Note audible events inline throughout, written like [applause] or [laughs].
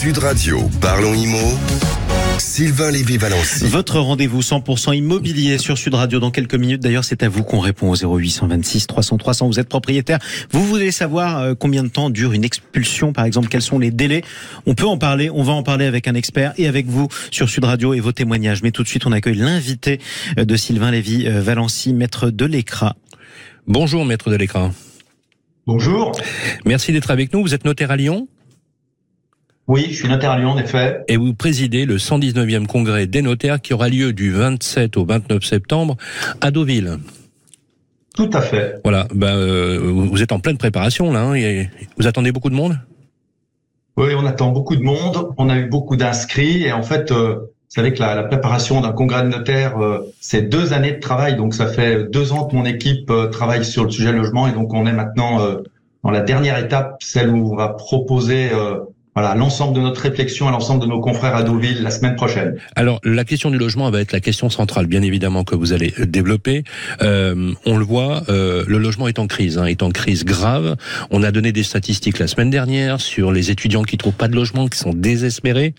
Sud Radio, parlons IMO. Sylvain Lévy-Valency. Votre rendez-vous 100% immobilier sur Sud Radio dans quelques minutes. D'ailleurs, c'est à vous qu'on répond au 0826 300 300. Vous êtes propriétaire. Vous voulez savoir euh, combien de temps dure une expulsion, par exemple, quels sont les délais? On peut en parler. On va en parler avec un expert et avec vous sur Sud Radio et vos témoignages. Mais tout de suite, on accueille l'invité euh, de Sylvain Lévy-Valency, maître de l'écran. Bonjour, maître de l'écran. Bonjour. Merci d'être avec nous. Vous êtes notaire à Lyon? Oui, je suis notaire à Lyon, en effet. Et vous présidez le 119e congrès des notaires qui aura lieu du 27 au 29 septembre à Deauville. Tout à fait. Voilà, ben, euh, vous êtes en pleine préparation là. Hein, vous attendez beaucoup de monde? Oui, on attend beaucoup de monde. On a eu beaucoup d'inscrits et en fait, euh, vous savez que la, préparation d'un congrès de notaires, euh, c'est deux années de travail. Donc ça fait deux ans que mon équipe travaille sur le sujet logement et donc on est maintenant dans la dernière étape, celle où on va proposer voilà l'ensemble de notre réflexion à l'ensemble de nos confrères à Deauville la semaine prochaine. Alors la question du logement va être la question centrale, bien évidemment que vous allez développer. Euh, on le voit, euh, le logement est en crise, hein, est en crise grave. On a donné des statistiques la semaine dernière sur les étudiants qui trouvent pas de logement, qui sont désespérés.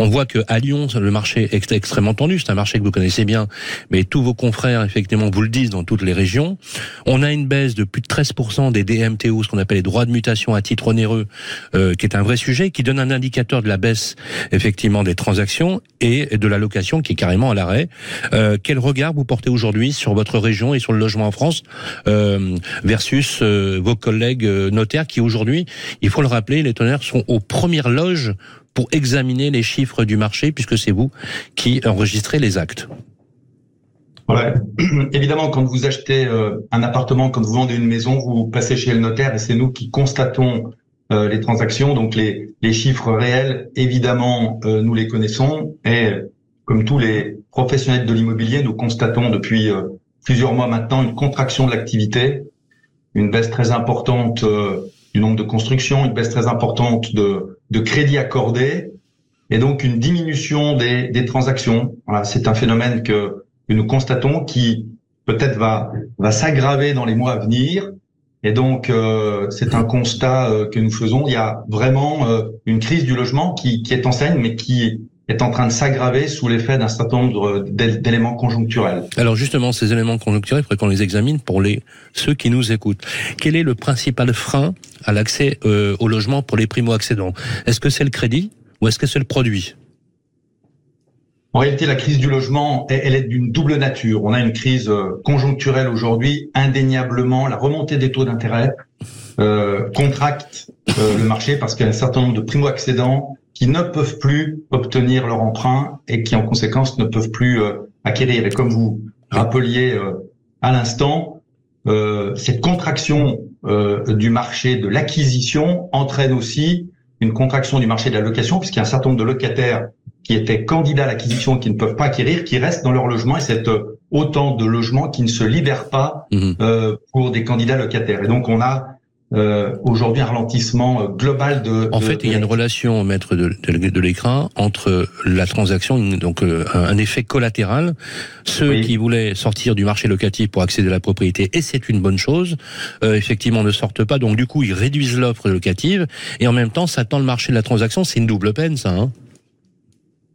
On voit que à Lyon, le marché est extrêmement tendu. C'est un marché que vous connaissez bien, mais tous vos confrères effectivement vous le disent dans toutes les régions. On a une baisse de plus de 13% des DMTO, ce qu'on appelle les droits de mutation à titre onéreux, euh, qui est un vrai sujet donne un indicateur de la baisse effectivement des transactions et de la location qui est carrément à l'arrêt. Euh, quel regard vous portez aujourd'hui sur votre région et sur le logement en France euh, versus euh, vos collègues notaires qui aujourd'hui, il faut le rappeler, les tonnerres sont aux premières loges pour examiner les chiffres du marché puisque c'est vous qui enregistrez les actes. [clears throat] Évidemment, quand vous achetez un appartement, quand vous vendez une maison, vous passez chez le notaire et c'est nous qui constatons euh, les transactions. Donc les, les chiffres réels, évidemment, euh, nous les connaissons. Et comme tous les professionnels de l'immobilier, nous constatons depuis euh, plusieurs mois maintenant une contraction de l'activité, une baisse très importante du nombre de constructions, une baisse très importante de, de crédits accordés, et donc une diminution des, des transactions. Voilà, c'est un phénomène que, que nous constatons qui peut-être va, va s'aggraver dans les mois à venir. Et donc, euh, c'est un constat euh, que nous faisons. Il y a vraiment euh, une crise du logement qui, qui est en scène, mais qui est en train de s'aggraver sous l'effet d'un certain nombre d'éléments conjoncturels. Alors justement, ces éléments conjoncturels, il faudrait qu'on les examine pour les ceux qui nous écoutent. Quel est le principal frein à l'accès au logement pour les primo-accédants? Est-ce que c'est le crédit ou est-ce que c'est le produit? En réalité, la crise du logement, elle est d'une double nature. On a une crise euh, conjoncturelle aujourd'hui, indéniablement. La remontée des taux d'intérêt euh, contracte euh, le marché parce qu'il y a un certain nombre de primo-accédants qui ne peuvent plus obtenir leur emprunt et qui, en conséquence, ne peuvent plus acquérir. Et comme vous rappeliez à l'instant, cette contraction du marché de l'acquisition entraîne aussi une contraction du marché de la location, puisqu'il y a un certain nombre de locataires qui étaient candidats à l'acquisition qui ne peuvent pas acquérir, qui restent dans leur logement, et c'est euh, autant de logements qui ne se libèrent pas mhm. euh, pour des candidats locataires. Et donc on a euh, aujourd'hui un ralentissement euh, global de. En fait, il y a une relation, maître de, de, l'écran, entre la transaction, donc un effet collatéral. Ceux qui voulaient sortir du marché locatif pour accéder à la propriété, et c'est une bonne chose, euh, effectivement ne sortent pas. Donc du coup, ils réduisent l'offre locative, et en même temps, ça tend le marché de la transaction. C'est une double peine, ça. Hein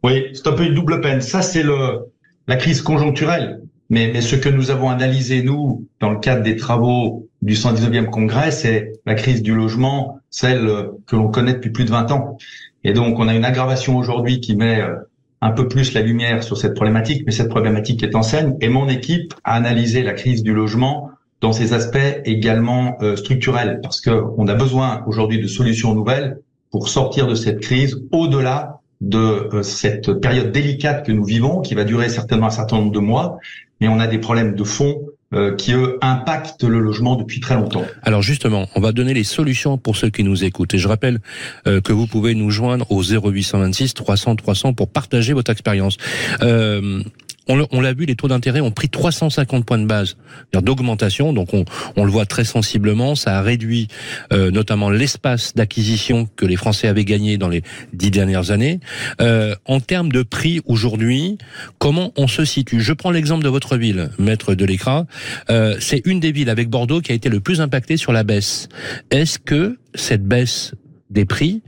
oui, c'est un peu une double peine. Ça, c'est le la crise conjoncturelle. Mais, mais ce que nous avons analysé, nous, dans le cadre des travaux du 119e congrès, c'est la crise du logement, celle que l'on connaît depuis plus de 20 ans. Et donc, on a une aggravation aujourd'hui qui met euh, un peu plus la lumière sur cette problématique, mais cette problématique est en scène. Et mon équipe a analysé la crise du logement dans ses aspects également euh, structurels, parce que on a besoin aujourd'hui de solutions nouvelles pour sortir de cette crise au-delà de euh, cette période délicate que nous vivons, qui va durer certainement un certain nombre de mois, mais on a des problèmes de fond euh, qui eux impactent le logement depuis très longtemps. Alors justement, on va donner les solutions pour ceux qui nous écoutent. Et je rappelle euh, que vous pouvez nous joindre au 0826 300 300 pour partager votre expérience. Euh, on l'a vu, les taux d'intérêt ont pris 350 points de base d'augmentation, donc on, on, le voit très sensiblement. Ça a réduit euh, notamment l'espace d'acquisition que les Français avaient gagné dans les dix dernières années. Euh, en termes de prix aujourd'hui, comment on se situe? Je prends l'exemple de votre ville, maître de l'écran. Euh, c'est une des villes avec Bordeaux qui a été le plus impactée sur la baisse. Est-ce que cette baisse des prix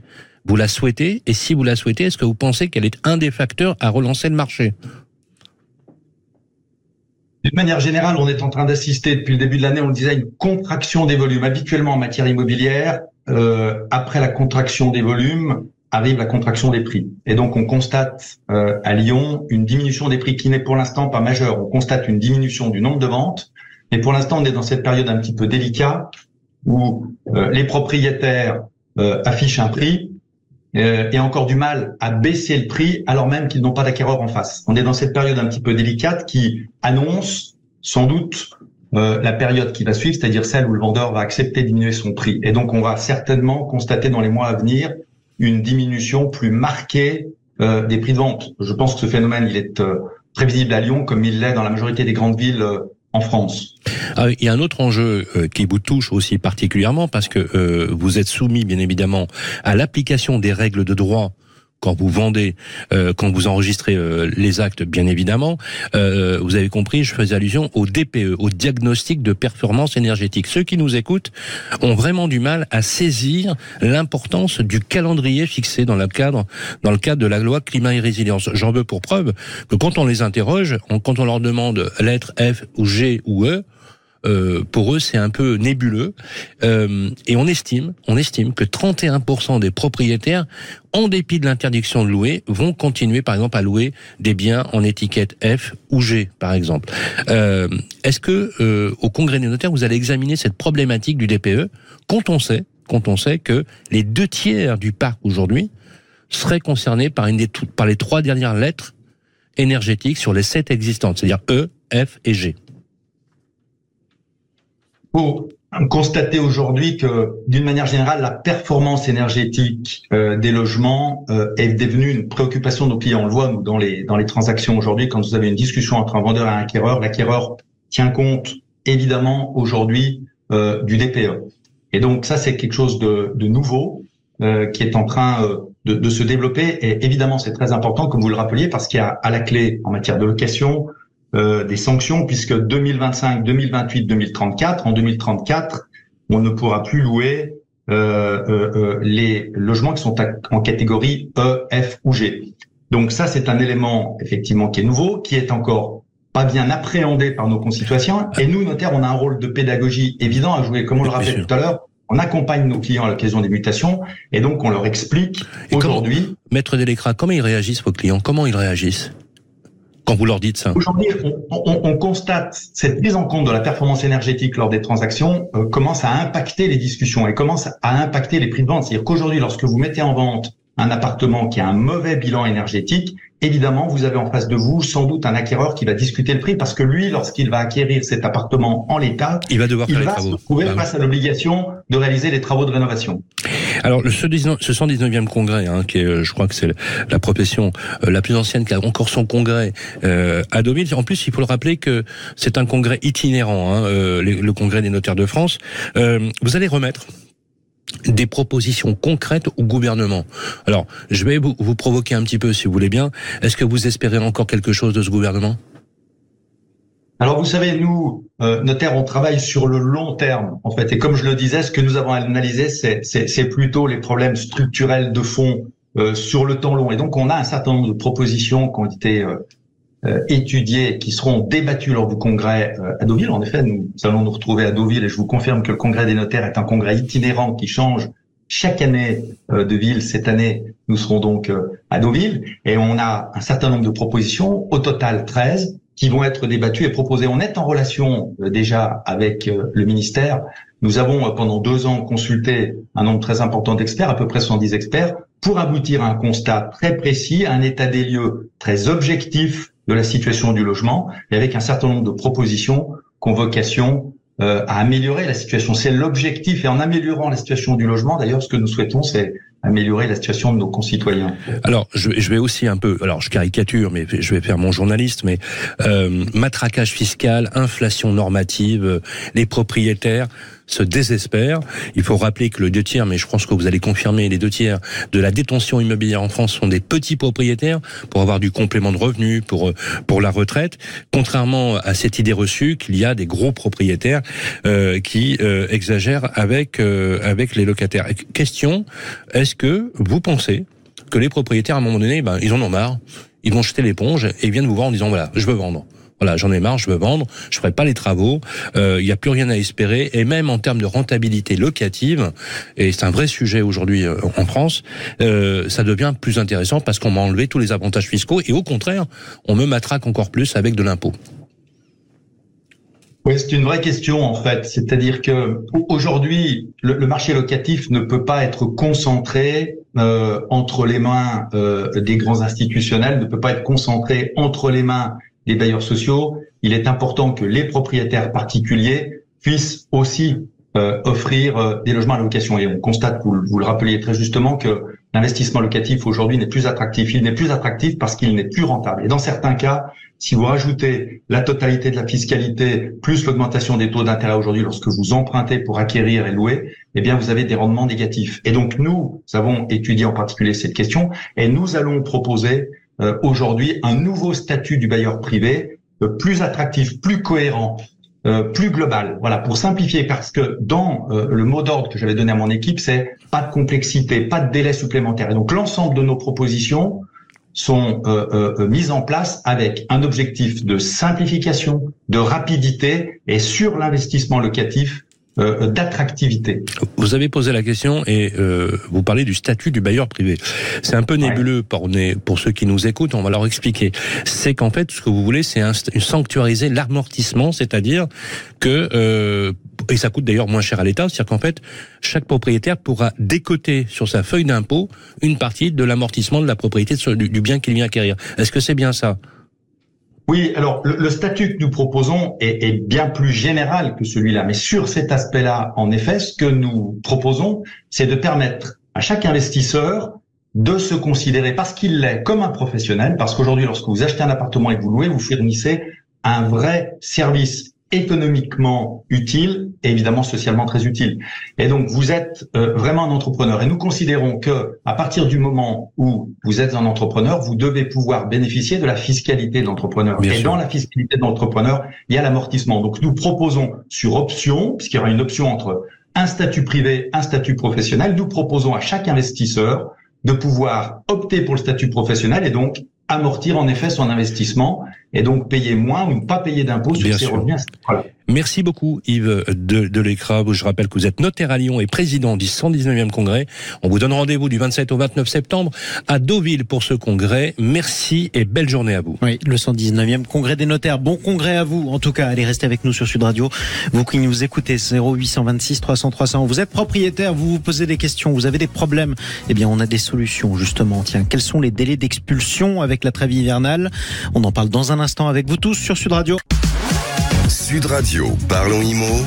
Vous la souhaitez? Et si vous la souhaitez, est-ce que vous pensez qu'elle est un des facteurs à relancer le marché? D'une manière générale, on est en train d'assister depuis le début de l'année, on le disait, une contraction des volumes. Habituellement, en matière immobilière, euh, après la contraction des volumes, arrive la contraction des prix. Et donc, on constate euh, à Lyon une diminution des prix qui n'est pour l'instant pas majeure. On constate une diminution du nombre de ventes, mais pour l'instant, on est dans cette période un petit peu délicate où euh, les propriétaires affichent un prix euh, et encore du mal à baisser le prix alors même qu'ils n'ont pas d'acquéreur en face. On est dans cette période un petit peu délicate qui annonce sans doute euh, la période qui va suivre, c'est-à-dire celle où le vendeur va accepter de diminuer son prix. Et donc on va certainement constater dans les mois à venir une diminution plus marquée euh, des prix de vente. Je pense que ce phénomène il est prévisible à Lyon comme il l'est dans la majorité des grandes villes en France. Ah il y a un autre enjeu euh, qui vous touche aussi particulièrement parce que euh, vous êtes soumis bien évidemment à l'application des règles de droit quand vous vendez, euh, quand vous enregistrez euh, les actes, bien évidemment, euh, vous avez compris, je faisais allusion au DPE, au diagnostic de performance énergétique. Ceux qui nous écoutent ont vraiment du mal à saisir l'importance du calendrier fixé dans le cadre, dans le cadre de la loi climat et résilience. J'en veux pour preuve que quand on les interroge, quand on leur demande lettre F ou G ou E, euh, pour eux, c'est un peu nébuleux. Euh, et on estime, on estime que 31% des propriétaires, en dépit de l'interdiction de louer, vont continuer, par exemple, à louer des biens en étiquette F ou G, par exemple. Euh, Est-ce que euh, au Congrès des notaires, vous allez examiner cette problématique du DPE quand on sait, quand on sait que les deux tiers du parc aujourd'hui seraient concernés par une des par les trois dernières lettres énergétiques sur les sept existantes, c'est-à-dire E, F et G? Faut constater aujourd'hui que, d'une manière générale, la performance énergétique euh, des logements euh, est devenue une préoccupation de nos clients. On le voit nous, dans les dans les transactions aujourd'hui. Quand vous avez une discussion entre un vendeur et un acquéreur, l'acquéreur tient compte évidemment aujourd'hui euh, du DPE. Et donc ça, c'est quelque chose de, de nouveau euh, qui est en train euh, de, de, se développer. Et évidemment, c'est très important, comme vous le rappeliez, parce qu'il y a à la clé en matière de location euh, des sanctions puisque 2025, 2028, 2034, en 2034, on ne pourra plus louer euh, euh, euh, les logements qui sont en catégorie E, F ou G. Donc ça, c'est un élément effectivement qui est nouveau, qui est encore pas bien appréhendé par nos concitoyens. Et nous, notaires, on a un rôle de pédagogie évident à jouer. Comme on le rappelait tout à l'heure, on accompagne nos clients à l'occasion des mutations et donc on leur explique aujourd'hui. Maître Delecra, comment ils réagissent vos clients? Comment ils réagissent? Quand vous leur dites ça Aujourd'hui, on, on, on, constate cette prise en compte de la performance énergétique lors des transactions euh, commence à impacter les discussions et commence à impacter les prix de vente. C'est-à-dire qu'aujourd'hui, lorsque vous mettez en vente un appartement qui a un mauvais bilan énergétique, évidemment, vous avez en face de vous sans doute un acquéreur qui va discuter le prix parce que lui, lorsqu'il va acquérir cet appartement en l'état, il va devoir faire il les travaux. se trouver oui. face à l'obligation de réaliser les travaux de rénovation. Alors, ce 19 ce 119e congrès, hein, qui est, euh, je crois que c'est la profession euh, la plus ancienne qui a encore son congrès euh, à Deauville. En plus, il faut le rappeler que c'est un congrès itinérant, hein, euh, le congrès des notaires de France. Euh, vous allez remettre des propositions concrètes au gouvernement. Alors, je vais vous, provoquer un petit peu, si vous voulez bien. Est-ce que vous espérez encore quelque chose de ce gouvernement? Alors vous savez, nous, euh, notaires, on travaille sur le long terme, en fait. Et comme je le disais, ce que nous avons analysé, c'est plutôt les problèmes structurels de fond euh, sur le temps long. Et donc, on a un certain nombre de propositions qui ont été euh, euh, étudiées, qui seront débattues lors du congrès euh, à Deauville. En effet, nous allons nous retrouver à Deauville et je vous confirme que le congrès des notaires est un congrès itinérant qui change chaque année euh, de ville. Cette année, nous serons donc euh, à Deauville et on a un certain nombre de propositions, au total 13, qui vont être débattues et proposées. On est en relation euh, déjà avec euh, le ministère. Nous avons pendant deux ans consulté un nombre très important d'experts, à peu près 110 experts, pour aboutir à un constat très précis, à un état des lieux très objectif de la situation du logement, et avec un certain nombre de propositions vocation euh, à améliorer la situation. C'est l'objectif, et en améliorant la situation du logement, d'ailleurs, ce que nous souhaitons, c'est améliorer la situation de nos concitoyens. Alors, je, je vais aussi un peu, alors je caricature, mais je vais faire mon journaliste, mais euh, matraquage fiscal, inflation normative, euh, les propriétaires, se désespèrent. Il faut rappeler que le deux tiers, mais je pense que vous allez confirmer, les deux tiers de la détention immobilière en France sont des petits propriétaires pour avoir du complément de revenus, pour pour la retraite. Contrairement à cette idée reçue qu'il y a des gros propriétaires euh, qui euh, exagèrent avec euh, avec les locataires. Question est-ce que vous pensez que les propriétaires à un moment donné, ben, ils en ont marre, ils vont jeter l'éponge et ils viennent vous voir en disant voilà, je veux vendre. Voilà, j'en ai marre, je veux vendre, je ferai pas les travaux, il n'y a plus rien à espérer, et même en termes de rentabilité locative, et c'est un vrai sujet aujourd'hui en France, ça devient plus intéressant parce qu'on m'a enlevé tous les avantages fiscaux, et au contraire, on me matraque encore plus avec de l'impôt. Oui, c'est une vraie question en fait. C'est-à-dire que aujourd'hui, le, marché locatif ne peut pas être concentré euh, entre les mains euh, des grands institutionnels, ne peut pas être concentré entre les mains des bailleurs sociaux. Il est important que les propriétaires particuliers puissent aussi euh, offrir euh, des logements à location. Et on constate, vous, vous le rappeliez très justement, que l'investissement locatif aujourd'hui n'est plus attractif. Il n'est plus attractif parce qu'il n'est plus rentable. Et dans certains cas, si vous rajoutez la totalité de la fiscalité plus l'augmentation des taux d'intérêt aujourd'hui lorsque vous empruntez pour acquérir et louer, eh bien vous avez des rendements négatifs. Et donc nous avons étudié en particulier cette question et nous allons proposer euh, aujourd'hui un nouveau statut du bailleur privé euh, plus attractif, plus cohérent, euh, plus global. Voilà, pour simplifier, parce que dans le mot d'ordre que j'avais donné à mon équipe, c'est pas de complexité, pas de délai supplémentaire. Et donc l'ensemble de nos propositions sont euh, euh, mises en place avec un objectif de simplification, de rapidité et sur l'investissement locatif euh, d'attractivité. Vous avez posé la question et euh, vous parlez du statut du bailleur privé. C'est un peu nébuleux pour, pour ceux qui nous écoutent, on va leur expliquer. C'est qu'en fait, ce que vous voulez, c'est sanctuariser l'amortissement, c'est-à-dire que euh, et ça coûte d'ailleurs moins cher à l'État, c'est-à-dire qu'en fait, chaque propriétaire pourra décoter sur sa feuille d'impôt une partie de l'amortissement de la propriété du, bien qu'il vient acquérir. Est-ce que c'est bien ça? Oui, alors le, statut que nous proposons est, est bien plus général que celui-là, mais sur cet aspect-là, en effet, ce que nous proposons, c'est de permettre à chaque investisseur de se considérer parce qu'il l'est comme un professionnel, parce qu'aujourd'hui, lorsque vous achetez un appartement et que vous louez, vous fournissez un vrai service économiquement utile et évidemment socialement très utile. Et donc vous êtes euh, vraiment un entrepreneur et nous considérons que à partir du moment où vous êtes un entrepreneur, vous devez pouvoir bénéficier de la fiscalité de l'entrepreneur. Et dans la fiscalité de l'entrepreneur, il y a l'amortissement. Donc nous proposons sur option, puisqu'il y aura une option entre un statut privé, un statut professionnel, nous proposons à chaque investisseur de pouvoir opter pour le statut professionnel et donc amortir en effet son investissement et donc payer moins ou ne pas payer d'impôts sur ses revenus. Merci beaucoup Yves de, de l'Écra. Je rappelle que vous êtes notaire à Lyon et président du 119e congrès. On vous donne rendez-vous du 27 au 29 septembre à Deauville pour ce congrès. Merci et belle journée à vous. Oui, le 119e congrès des notaires. Bon congrès à vous. En tout cas, allez rester avec nous sur Sud Radio. Vous qui nous écoutez 0826 300 300. Vous êtes propriétaire, vous vous posez des questions, vous avez des problèmes. Eh bien, on a des solutions justement. Tiens, quels sont les délais d'expulsion avec la trêve hivernale? On en parle dans un instant avec vous tous sur Sud Radio. Sud Radio, parlons IMO.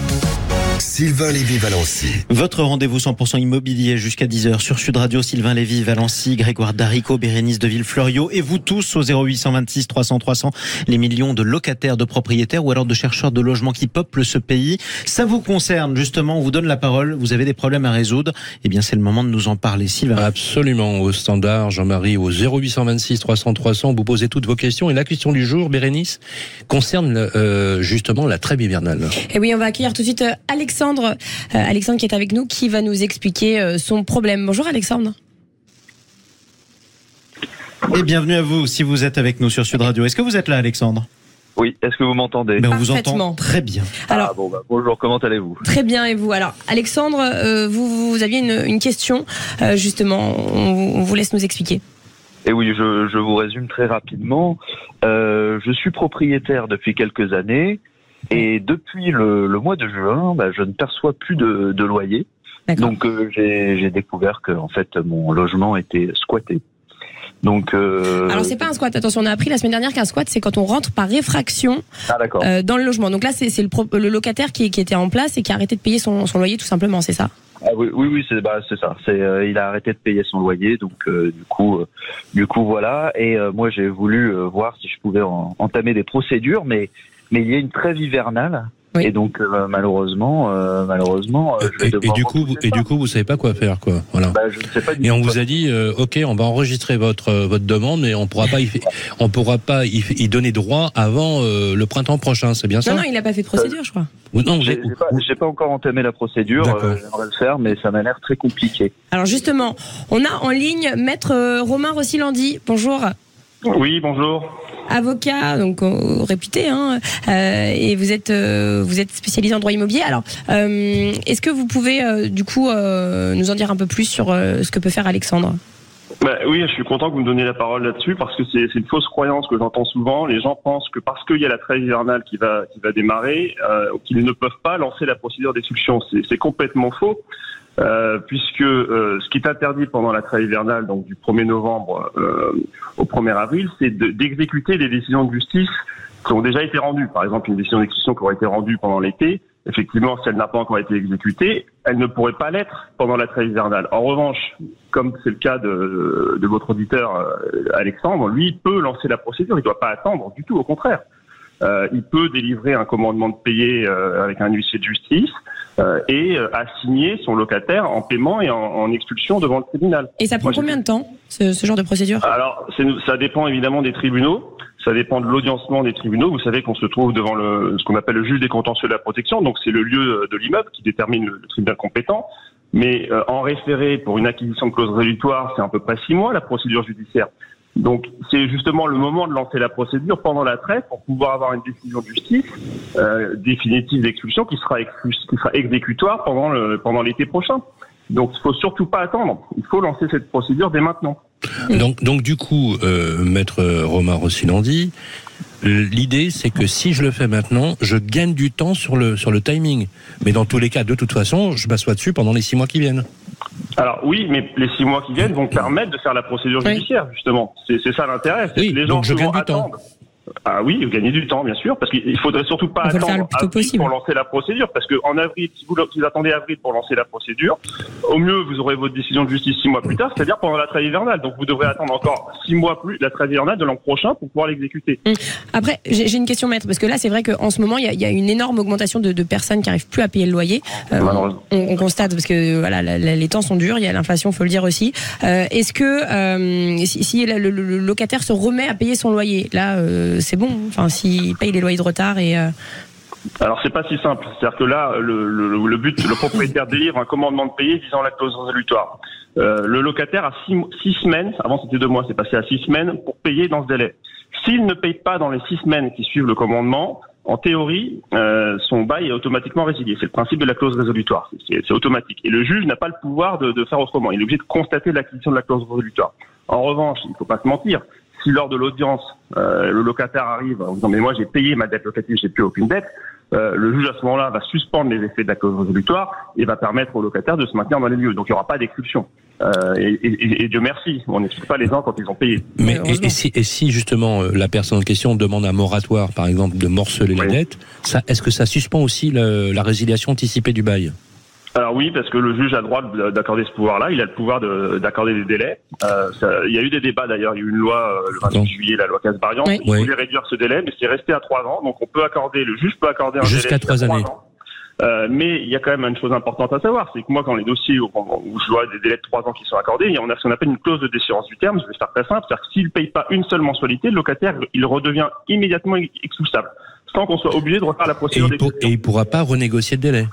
Sylvain Lévy-Valency. Votre rendez-vous 100% immobilier jusqu'à 10h sur Sud Radio. Sylvain Lévy-Valency, Grégoire Darico, Bérénice de Villefloriot et vous tous au 0826 300 300. Les millions de locataires, de propriétaires ou alors de chercheurs de logements qui peuplent ce pays. Ça vous concerne justement. On vous donne la parole. Vous avez des problèmes à résoudre. Eh bien, c'est le moment de nous en parler. Sylvain. Absolument. Au standard, Jean-Marie, au 0826 300 300. Vous posez toutes vos questions. Et la question du jour, Bérénice, concerne euh, justement la trêve hivernale. Et oui, on va accueillir tout de suite euh, Alex Alexandre, euh, Alexandre qui est avec nous, qui va nous expliquer euh, son problème. Bonjour Alexandre. Et bienvenue à vous si vous êtes avec nous sur Sud Radio. Est-ce que vous êtes là Alexandre? Oui, est-ce que vous m'entendez? Ben, On vous entend très bien. Alors, ah, bon, bah, bonjour, comment allez-vous? Très bien, et vous? Alors, Alexandre, euh, vous, vous, aviez une, question, justement, on, vous laisse nous expliquer. Et eh oui, je, je, vous résume très rapidement. je suis propriétaire depuis quelques années. Et depuis le, le mois de juin, bah, je ne perçois plus de, de loyer. Donc euh, j'ai découvert que en fait mon logement était squatté. Donc euh, alors c'est pas un squat. Attention, on a appris la semaine dernière qu'un squat c'est quand on rentre par réfraction ah, euh, dans le logement. Donc là c'est le, le, locataire qui, qui, était en place et qui a arrêté de payer son, son loyer tout simplement, c'est ça? Ah, oui, oui, oui c'est bah, ça. Euh, il a arrêté de payer son loyer, donc du coup, du coup voilà. Et moi j'ai voulu voir si je pouvais entamer des procédures, mais mais il y a une trêve hivernale Oui. Et donc euh, malheureusement, euh, malheureusement, euh, je vais Et, et du coup, vous- et du coup, vous savez pas quoi faire, quoi. Voilà. Bah, je ne sais pas du Et on vous a dit, euh, ok, on va enregistrer votre euh, votre demande, mais on pourra pas y, on pourra pas y, y donner droit avant euh, le printemps prochain, c'est bien ça Non, non, il n'a pas fait de procédure, je crois. Non, J'ai pas, pas encore entamé la procédure. D'accord. euh, J'aimerais le faire, mais ça m'a l'air très compliqué. Alors justement, on a en ligne Maître euh, Romain Rossilandi. Bonjour. Oui, bonjour. avocat, donc euh, réputé, hein, euh, et vous êtes euh, vous êtes spécialisé en droit immobilier. Alors, euh, est-ce que vous pouvez du coup nous en dire un peu plus sur ce que peut faire Alexandre? Bah, oui, je suis content que vous me donniez la parole là-dessus parce que c'est une fausse croyance que j'entends souvent. Les gens pensent que parce qu'il y a la trêve hivernale qui va qui va démarrer, euh, qu'ils ne peuvent pas lancer la procédure d'expulsion. C'est complètement faux. Euh, puisque euh, ce qui est interdit pendant la trêve hivernale, donc du 1er novembre euh, au 1er avril, c'est de- d'exécuter les décisions de justice qui ont déjà été rendues. Par exemple, une décision d'expulsion qui aurait été rendue pendant l'été, effectivement, si elle n'a pas encore été exécutée, elle ne pourrait pas l'être pendant la trêve hivernale. En revanche, comme c'est le cas de, de votre auditeur euh, Alexandre, lui peut lancer la procédure, il ne doit pas attendre du tout, au contraire. Euh, il peut délivrer un commandement de payer euh, avec un huissier de justice euh, et assigner son locataire en paiement et en, en expulsion devant le tribunal. Et ça prend Moi, combien de temps ce, ce genre de procédure? Alors, ça dépend évidemment des tribunaux, ça dépend de l'audiencement des tribunaux. Vous savez qu'on se trouve devant le, ce qu'on appelle le juge des contentieux de la protection, donc c'est le lieu de l'immeuble qui détermine le, le tribunal compétent. Mais euh, en référé pour une acquisition de clause réductoire, c'est à peu près six mois la procédure judiciaire. Donc c'est justement le moment de lancer la procédure pendant la trêve pour pouvoir avoir une décision de justice euh, définitive d'expulsion qui sera, exécutoire pendant l'été prochain. Donc il faut surtout pas attendre. Il faut lancer cette procédure dès maintenant. Donc, du coup, euh, maître Romain Rossilandi, l'idée c'est que si je le fais maintenant, je gagne du temps sur le timing. Mais dans tous les cas, de toute façon, je m'assois dessus pendant les six mois qui viennent. Alors oui, mais les six mois qui viennent vont permettre de faire la procédure Oui. judiciaire, justement. C'est ça l'intérêt. Oui, les gens donc je du temps. Ah oui, vous gagnez du temps, bien sûr, parce qu'il faudrait surtout pas On attendre le plus tôt avril possible. pour lancer la procédure, parce que en avril, si vous, si vous attendez avril pour lancer la procédure, au mieux vous aurez votre décision de justice six mois plus tard, c'est-à-dire pendant la trêve hivernale. Donc vous devrez attendre encore six mois plus la trêve hivernale de l'an prochain pour pouvoir l'exécuter. Après, j'ai une question, maître, parce que là, c'est vrai qu'en ce moment, il y a, il y a une énorme augmentation de, de personnes qui arrivent plus à payer le loyer. Euh, on, on constate parce que voilà, la- la- les temps sont durs, il y a l'inflation, faut le dire aussi. Euh, Est-ce que euh, si, si le, le- le locataire se remet à payer son loyer, là, c'est bon. Enfin, s'il paye les loyers de retard et euh, Alors c'est pas si simple. C'est-à-dire que là, le, but, le propriétaire délivre un commandement de payer visant la clause résolutoire. Euh, le locataire a six, semaines, avant c'était deux mois, c'est passé à six semaines pour payer dans ce délai. S'il ne paye pas dans les six semaines qui suivent le commandement, en théorie, euh, son bail est automatiquement résilié. C'est le principe de la clause résolutoire. C'est c'est automatique. Et le juge n'a pas le pouvoir de, de faire autrement. Il est obligé de constater l'acquisition de la clause résolutoire. En revanche, il ne faut pas se mentir. Si lors de l'audience, euh, le locataire arrive en disant mais moi j'ai payé ma dette locative, j'ai plus aucune dette, euh, le juge à ce moment-là va suspendre les effets de la clause résolutoire et va permettre au locataire de se maintenir dans les lieux. Donc il n'y aura pas d'expulsion. Euh, et, et- et- Dieu merci, on n'expulse pas les gens quand ils ont payé. Mais et, Malheureusement. et si, et si justement euh, la personne en question demande un moratoire, par exemple, de morceler la dette, ça, est-ce que ça suspend aussi le- la résiliation anticipée du bail? Alors oui, parce que le juge a le droit de- d'accorder ce pouvoir-là. Il a le pouvoir de- d'accorder des délais. Euh, ça- il y a eu des débats d'ailleurs. Il y a eu une loi euh, le 28 Donc. juillet, la loi Casbarian, Oui. qui Oui. voulait réduire ce délai, mais c'est resté à trois ans. Donc on peut accorder, le juge peut accorder un Jusqu'à délai trois années. ans. Euh, mais il y a quand même une chose importante à savoir, c'est que moi, quand les dossiers où, où je vois des délais de trois ans qui sont accordés, il y a- on a ce qu'on appelle une clause de déchéance du terme. Je vais faire très simple, c'est-à-dire que s'il ne paye pas une seule mensualité, le locataire, il redevient immédiatement expulsable, sans qu'on soit obligé de refaire la et procédure il, pour- et il pourra pas renégocier le délai.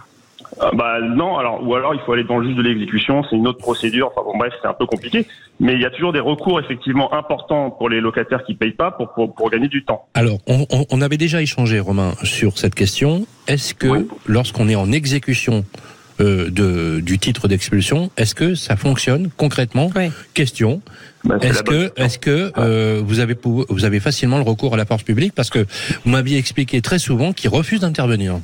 Euh, bah non, alors ou alors il faut aller dans le juge de l'exécution, c'est une autre procédure. Enfin bon bref, c'est un peu compliqué, mais il y a toujours des recours effectivement importants pour les locataires qui payent pas pour pour, pour gagner du temps. Alors, on, on- on avait déjà échangé, Romain, sur cette question. Est-ce que, Oui. lorsqu'on est en exécution euh, de, du titre d'expulsion, est-ce que ça fonctionne concrètement? Ouais. Question. C'est Est-ce que, est-ce que euh, vous avez vous avez facilement le recours à la force publique? Parce que vous m'aviez expliqué très souvent qu'ils refusent d'intervenir.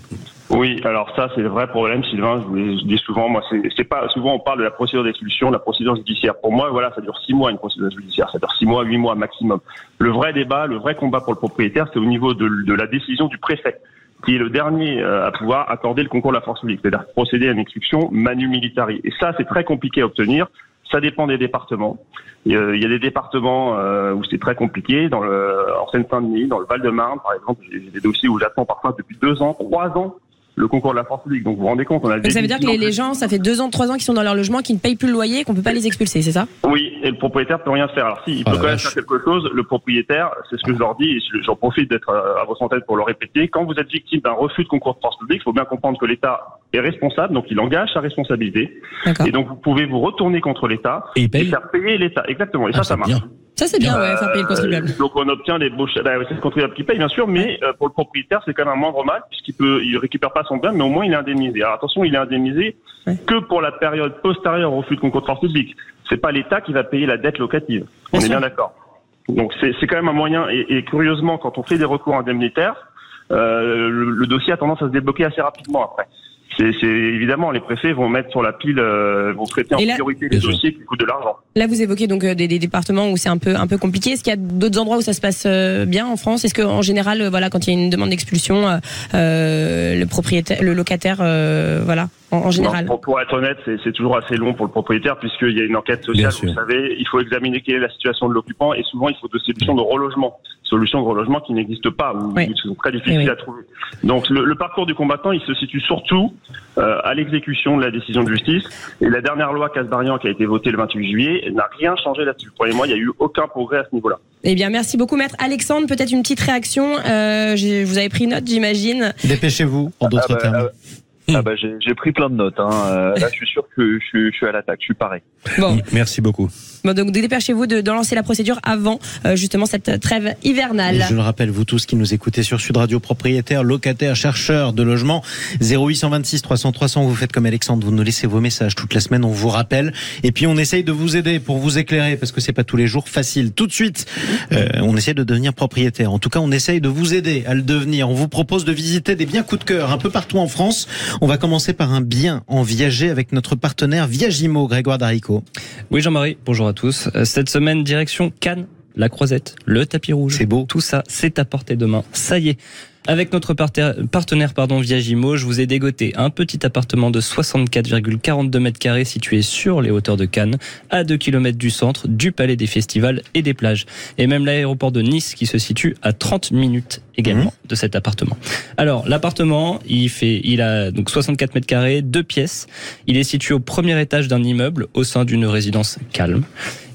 Oui, alors ça c'est le vrai problème, Sylvain. Je vous je dis souvent, moi c'est pas souvent on parle de la procédure d'expulsion, de la procédure judiciaire. Pour moi, voilà, ça dure six mois une procédure judiciaire, ça dure six mois, huit mois maximum. Le vrai débat, le vrai combat pour le propriétaire, c'est au niveau de, de la décision du préfet qui est le dernier euh, à pouvoir accorder le concours de la force publique, c'est-à-dire procéder à une expulsion manu militari. Et ça, c'est très compliqué à obtenir. Ça dépend des départements. Il y a des départements euh, où c'est très compliqué. Dans le, en Seine-Saint-Denis, dans le Val-de-Marne, par exemple, j'ai des dossiers où j'attends parfois depuis deux ans, trois ans le concours de la force publique. Donc vous vous rendez compte, on a Donc ça veut dire que les, les gens, ça fait deux ans, trois ans qu'ils sont dans leur logement, qui ne payent plus le loyer, qu'on peut pas les expulser, c'est ça? Oui, et le propriétaire peut rien faire. Alors si, il Oh peut quand même faire quelque chose. Le propriétaire, c'est ce que je leur dis, et je- j'en profite d'être euh, à votre antenne pour le répéter. Quand vous êtes victime d'un refus de concours de force publique, il faut bien comprendre que l'État est responsable, donc il engage sa responsabilité. D'accord. Et donc vous pouvez vous retourner contre l'État Et faire payer l'État. Exactement. Et Ah, ça, ça c'est marche. bien. Ça c'est bien, ouais, faire payer le contribuable. Euh, donc on obtient les beaux. Bah, c'est le contribuable qui paye bien sûr, mais euh, pour le propriétaire c'est quand même un moindre mal puisqu'il peut, il récupère pas son bien, mais au moins il est indemnisé. Alors attention, il est indemnisé Ouais. que pour la période postérieure au refus de concours de force publique. C'est pas l'État qui va payer la dette locative. on Bien est sûr. bien d'accord. Donc c'est c'est quand même un moyen. Et, et curieusement, quand on fait des recours indemnitaires, euh, le, le dossier a tendance à se débloquer assez rapidement après. C'est c'est- évidemment les préfets vont mettre sur la pile, euh, vont traiter en là- priorité les dossiers qui coûtent de l'argent. Là, vous évoquez donc euh, des, des départements où c'est un peu un peu compliqué. Est-ce qu'il y a d'autres endroits où ça se passe euh, bien en France? Est-ce que en général, euh, voilà, quand il y a une demande d'expulsion, euh, le propriétaire, le locataire, euh, voilà, en, en général? Non, pour, être honnête, c'est c'est toujours assez long pour le propriétaire puisqu'il y a une enquête sociale, vous savez, il faut examiner quelle est la situation de l'occupant et souvent il faut des solutions de relogement, solutions de relogement qui n'existent pas ou Oui. qui sont très difficiles Oui, à trouver. Donc le, le parcours du combattant, il se situe surtout euh, à l'exécution de la décision de justice et la dernière loi Casbarian qui a été votée le 28 juillet n'a rien changé là-dessus. Croyez-moi, il n'y a eu aucun progrès à ce niveau-là. Eh bien, merci beaucoup, maître Alexandre. Peut-être une petite réaction. Euh, vous avez pris note, j'imagine. Dépêchez-vous, en d'autres Ah bah, termes. Ah bah, j'ai pris plein de notes. Hein. Euh, là, je suis sûr que je suis, je suis à l'attaque. Je suis pareil. Bon, Merci beaucoup. Bon donc dépêchez-vous de, de lancer la procédure avant euh, justement cette trêve hivernale. Et je le rappelle, vous tous qui nous écoutez sur Sud Radio, propriétaires, locataires, chercheurs de logement, 0826 300 300, vous faites comme Alexandre, vous nous laissez vos messages toute la semaine, on vous rappelle. Et puis on essaye de vous aider pour vous éclairer, parce que c'est pas tous les jours facile. Tout de suite, euh, on essaie de devenir propriétaire. En tout cas, on essaye de vous aider à le devenir. On vous propose de visiter des biens coup de cœur un peu partout en France. On va commencer par un bien en viager avec notre partenaire Viagimo, Grégoire Darico. Oui, Jean-Marie, bonjour à tous. Euh, Cette semaine, direction Cannes, la Croisette, le tapis rouge. C'est beau. Tout ça, c'est à portée de main. Ça y est. Avec notre partenaire pardon, Viagimo, je vous ai dégoté un petit appartement de 64,42 mètres carrés situé sur les hauteurs de Cannes, à 2 km du centre, du palais des festivals et des plages. Et même l'aéroport de Nice qui se situe à 30 minutes également de cet appartement. Alors, l'appartement, il fait, il a donc 64 mètres carrés, deux pièces. Il est situé au premier étage d'un immeuble au sein d'une résidence calme.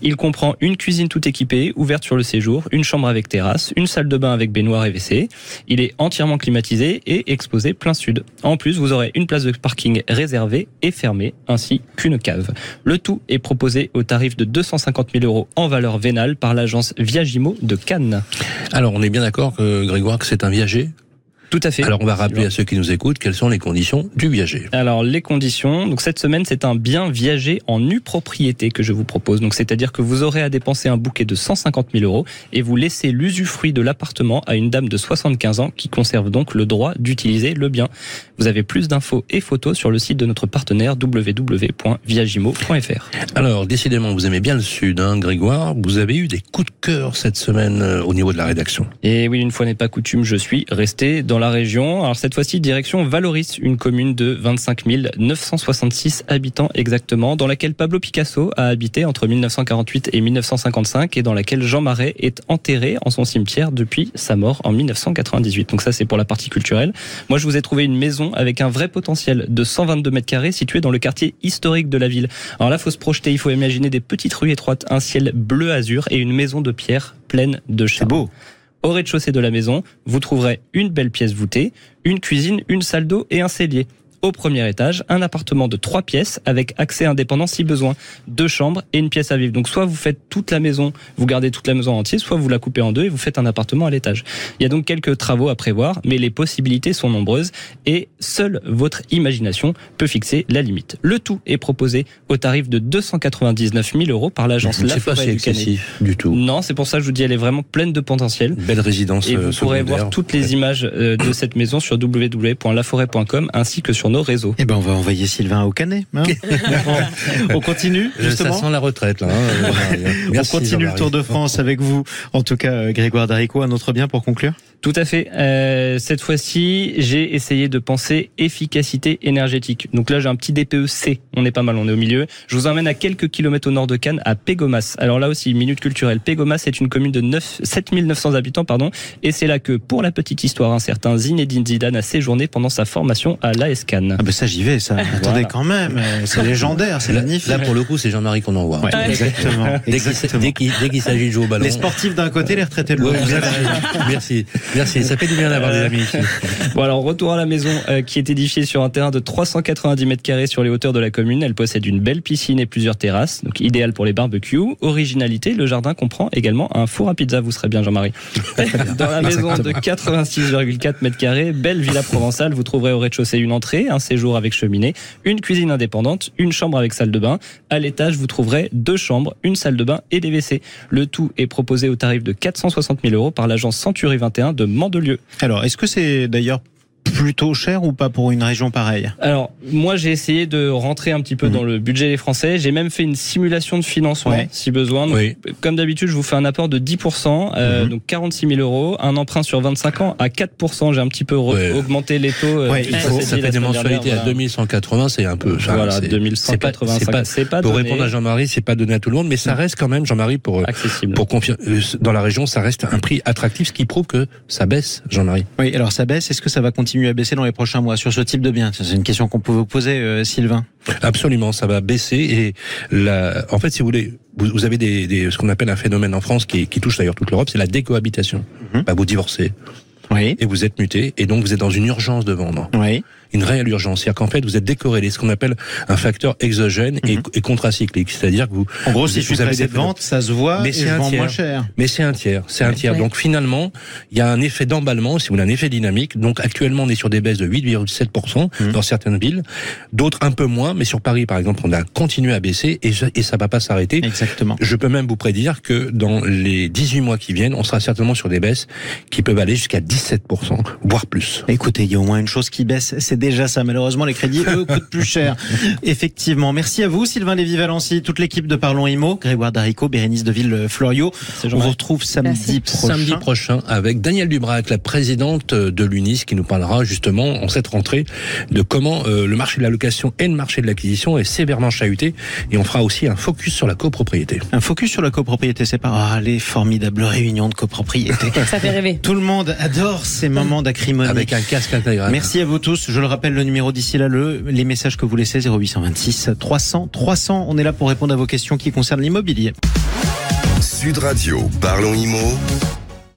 Il comprend une cuisine tout équipée, ouverte sur le séjour, une chambre avec terrasse, une salle de bain avec baignoire et WC. Il est entièrement climatisé et exposé plein sud. En plus, vous aurez une place de parking réservée et fermée, ainsi qu'une cave. Le tout est proposé au tarif de 250 000 euros en valeur vénale par l'agence Viagimo de Cannes. Alors, on est bien d'accord que Grégoire que c'est un viager. Tout à fait. Alors, on va rappeler à ceux qui nous écoutent quelles sont les conditions du viager. Alors les conditions, donc cette semaine c'est un bien viager en nue propriété que je vous propose. Donc c'est-à-dire que vous aurez à dépenser un bouquet de 150 000 euros et vous laissez l'usufruit de l'appartement à une dame de 75 ans qui conserve donc le droit d'utiliser le bien. Vous avez plus d'infos et photos sur le site de notre partenaire www.viagimo.fr. Alors, décidément, vous aimez bien le Sud, hein, Grégoire. Vous avez eu des coups de cœur cette semaine euh, au niveau de la rédaction. Et oui, une fois n'est pas coutume, je suis resté dans la région. Alors cette fois-ci, direction Valoris, une commune de 25 966 habitants exactement, dans laquelle Pablo Picasso a habité entre 1948 et 1955 et dans laquelle Jean Marais est enterré en son cimetière depuis sa mort en 1998. Donc ça, c'est pour la partie culturelle. Moi, je vous ai trouvé une maison avec un vrai potentiel de 122 mètres carrés située dans le quartier historique de la ville. Alors là, faut se projeter, il faut imaginer des petites rues étroites, un ciel bleu azur et une maison de pierre pleine de C'est charme. beau. Au rez-de-chaussée de la maison, vous trouverez une belle pièce voûtée, une cuisine, une salle d'eau et un cellier. Au premier étage, un appartement de trois pièces avec accès indépendant si besoin, deux chambres et une pièce à vivre. Donc soit vous faites toute la maison, vous gardez toute la maison entière, soit vous la coupez en deux et vous faites un appartement à l'étage. Il y a donc quelques travaux à prévoir, mais les possibilités sont nombreuses et seule votre imagination peut fixer la limite. Le tout est proposé au tarif de 299 000 euros par l'agence La pas Forêt du Canet. excessif du tout. Non, c'est pour ça que je vous dis, elle est vraiment pleine de potentiel. Belle résidence Et vous euh, pourrez voir toutes les images euh, de cette maison sur www.laforêt.com ainsi que sur nos réseaux. Eh ben, on va envoyer Sylvain au canet. hein. [laughs] on continue, Ça justement. sent la retraite, là. hein. [laughs] on Merci, continue le. Tour de France avec vous. En tout cas, euh, Grégoire Darico, un autre bien pour conclure? Tout à fait. Euh, cette fois-ci, j'ai essayé de penser efficacité énergétique. Donc là, j'ai un petit DPE-C. On est pas mal, on est au milieu. Je vous emmène à quelques kilomètres au nord de Cannes, à Pégomas. Alors là aussi, minute culturelle. Pégomas est une commune de 9, 7900 habitants, pardon. Et c'est là que, pour la petite histoire, un certain Zinedine Zidane a séjourné pendant sa formation à l'AS Cannes. Ah ben ça, j'y vais, ça. Attendez quand même, euh, c'est légendaire, c'est Là, magnifique. là, pour le coup, c'est Jean-Marie qu'on envoie. Ouais, exactement. Dès qu'il exactement. dès qu'il- dès qu'il s'agit de jouer au ballon. Les sportifs d'un côté, les retraités de l'autre. merci, merci, merci. Ça fait du bien d'avoir des amis ici. Bon alors retour à la maison euh, qui est édifiée sur un terrain de 390 mètres carrés sur les hauteurs de la commune. Elle possède une belle piscine et plusieurs terrasses, donc idéal pour les barbecues. Originalité, le jardin comprend également un four à pizza. Vous serez bien Jean-Marie. Dans la maison de 86,4 mètres carrés, belle villa provençale, vous trouverez au rez-de-chaussée une entrée, un séjour avec cheminée, une cuisine indépendante, une chambre avec salle de bain. À l'étage, vous trouverez deux chambres, une salle de bain et des WC. Le tout est proposé au tarif de 460 000 euros par l'agence Century 21 de Mandelieu. Alors, est-ce que c'est d'ailleurs plutôt cher ou pas pour une région pareille Alors, moi, j'ai essayé de rentrer un petit peu Mhm. dans le budget des Français. J'ai même fait une simulation de financement, Ouais. si besoin. Donc, Oui. Comme d'habitude, je vous fais un apport de 10%, euh, Mhm. donc 46 000 euros. Un emprunt sur 25 ans à 4%. J'ai un petit peu Ouais. augmenté les taux. euh, Ouais, ça il faut- fait des mensualités à 2180, c'est un peu. enfin, Voilà, c'est- c'est pas- 2185. c'est pas- Pour donné, répondre à Jean-Marie, c'est pas donné à tout le monde, mais ça reste quand même, Jean-Marie, pour accessible. pour confirmer dans la région, ça reste un prix attractif, ce qui prouve que ça baisse, Jean-Marie. Oui, alors ça baisse. Est-ce que ça va continuer à baisser dans les prochains mois sur ce type de bien C'est une question qu'on peut vous poser, euh, Sylvain. Absolument, ça va baisser et la, en fait, si vous voulez, vous, avez des, des- ce qu'on appelle un phénomène en France qui, qui touche d'ailleurs toute l'Europe, c'est la décohabitation. Mhm. Bah, vous divorcez Oui. et vous êtes muté et donc vous êtes dans une urgence de vendre. Oui. Une réelle urgence. C'est-à-dire qu'en fait, vous êtes décorrélé, ce qu'on appelle un facteur exogène et, Mhm. et contracyclique. C'est-à-dire que vous, En gros, Vous- si je vous avez pressé des de vente, ça se voit Mais c'est je un tiers. moins cher. mais c'est un tiers, c'est un tiers. Donc finalement, il y a un effet d'emballement, si vous voulez, un effet dynamique. Donc actuellement, on est sur des baisses de 8,7% Mhm. dans certaines villes, d'autres un peu moins, mais sur Paris, par exemple, on a continué à baisser et, ça- et ça va pas s'arrêter. Exactement. Je peux même vous prédire que dans les 18 mois qui viennent, on sera certainement sur des baisses qui peuvent aller jusqu'à 17%, voire plus. Écoutez, il y a au moins une chose qui baisse, c'est déjà ça. Malheureusement, les crédits, eux, coûtent plus cher. [laughs] Effectivement. Merci à vous, Sylvain Lévy-Valency, toute l'équipe de Parlons Imo, Grégoire Darico, Bérénice Deville-Florio. C'est On vous retrouve samedi Merci. prochain. Samedi prochain avec Danielle Dubrac, la présidente de l'UNIS, qui nous parlera justement en cette rentrée de comment euh, le marché de la location et le marché de l'acquisition est sévèrement chahuté. Et on fera aussi un focus sur la copropriété. Un focus sur la copropriété, c'est pas ah, les formidables réunions de copropriété. [laughs] Ça fait rêver. Tout le monde adore ces moments d'acrimonie. Avec un casque intégral. Merci à vous tous. Je le rappelle, le numéro d'ici là, le, les messages que vous laissez, 0826 300 300. On est là pour répondre à vos questions qui concernent l'immobilier. Sud Radio, parlons IMO.